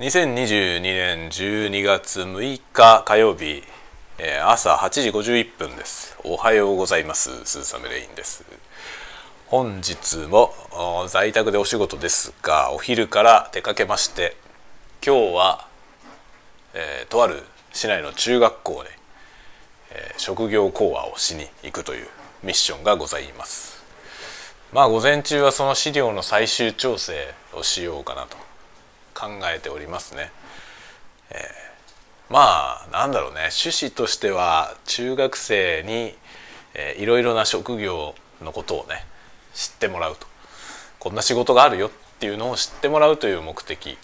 2022年12月6日火曜日、えー朝8時51分です。おはようございます。スーサムレインです。本日も在宅でお仕事ですがお昼から出かけまして今日は、えーとある市内の中学校で、えー職業講話をしに行くというミッションがございます。まあ午前中はその資料の最終調整をしようかなと。考えておりますね。えーまあなんだろうね。趣旨としては中学生に、えーいろいろな職業のことをね知ってもらうと。こんな仕事があるよっていうのを知ってもらうという目的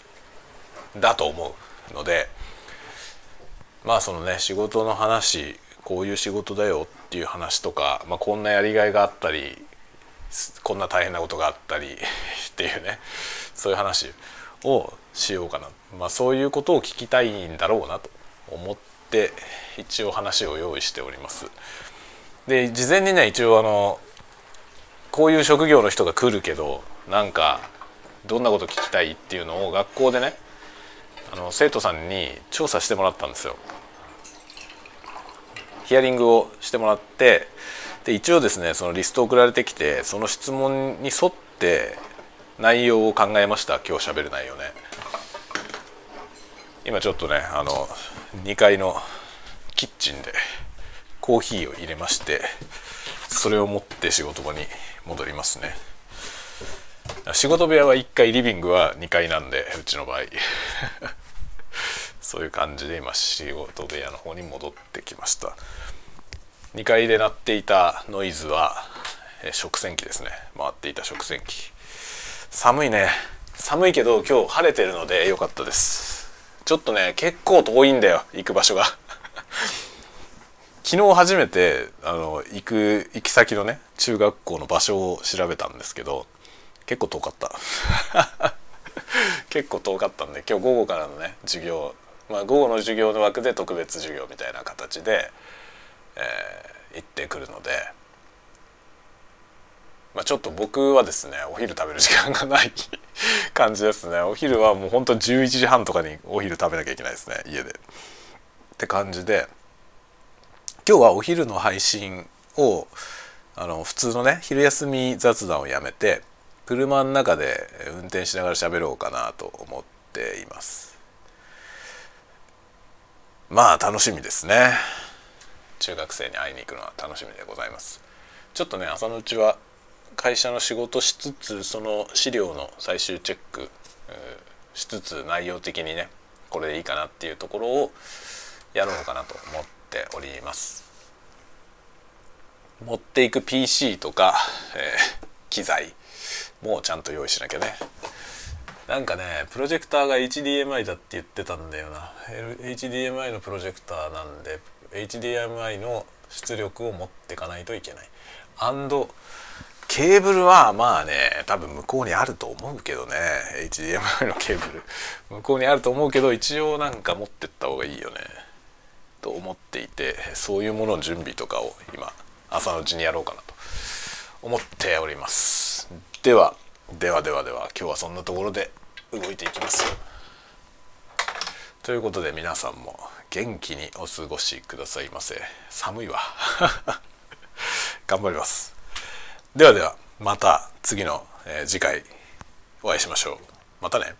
だと思うのでまあそのね仕事の話こういう仕事だよっていう話とか、まあ、こんなやりがいがあったりこんな大変なことがあったりっていうねそういう話。をしようかな、まあ、そういうことを聞きたいんだろうなと思って一応話を用意しております。で事前にね一応あのこういう職業の人が来るけどなんかどんなこと聞きたいっていうのを学校でねあの生徒さんに調査してもらったんですよ。ヒアリングをしてもらってで一応ですねそのリスト送られてきてその質問に沿って内容を考えました。今日喋る内容ね。今ちょっとねあの2階のキッチンでコーヒーを入れましてそれを持って仕事場に戻りますね。仕事部屋は1階リビングは2階なんでうちの場合。そういう感じで今仕事部屋の方に戻ってきました。2階で鳴っていたノイズは食洗機ですね。回っていた食洗機。寒いね。寒いけど今日晴れてるので良かったです。ちょっとね結構遠いんだよ行く場所が。昨日初めてあの行く行き先のね中学校の場所を調べたんですけど結構遠かった。結構遠かったんで今日午後からのね授業まあ午後の授業の枠で特別授業みたいな形で、えー行ってくるので、まあ、ちょっと僕はですねお昼食べる時間がない 感じですね。お昼はもうほんと11時半とかにお昼食べなきゃいけないですね家で。って感じで今日はお昼の配信をあの普通のね昼休み雑談をやめて車の中で運転しながら喋ろうかなと思っています。まあ楽しみですね。中学生に会いに行くのは楽しみでございます。ちょっとね朝のうちは会社の仕事しつつその資料の最終チェックしつつ内容的にねこれでいいかなっていうところをやろうかなと思っております。持っていく PC とか、えー機材もうちゃんと用意しなきゃね。なんかねプロジェクターが HDMI だって言ってたんだよな。HDMI のプロジェクターなんで HDMI の出力を持ってかないといけない。アンドケーブルはまあね多分向こうにあると思うけどね。HDMI のケーブル。向こうにあると思うけど一応なんか持ってった方がいいよね。と思っていてそういうものの準備とかを今朝のうちにやろうかなと。思っております。ではではではでは今日はそんなところで動いていきます。ということで皆さんも元気にお過ごしくださいませ。寒いわ。頑張ります。ではではまた次の、次回お会いしましょう。またね。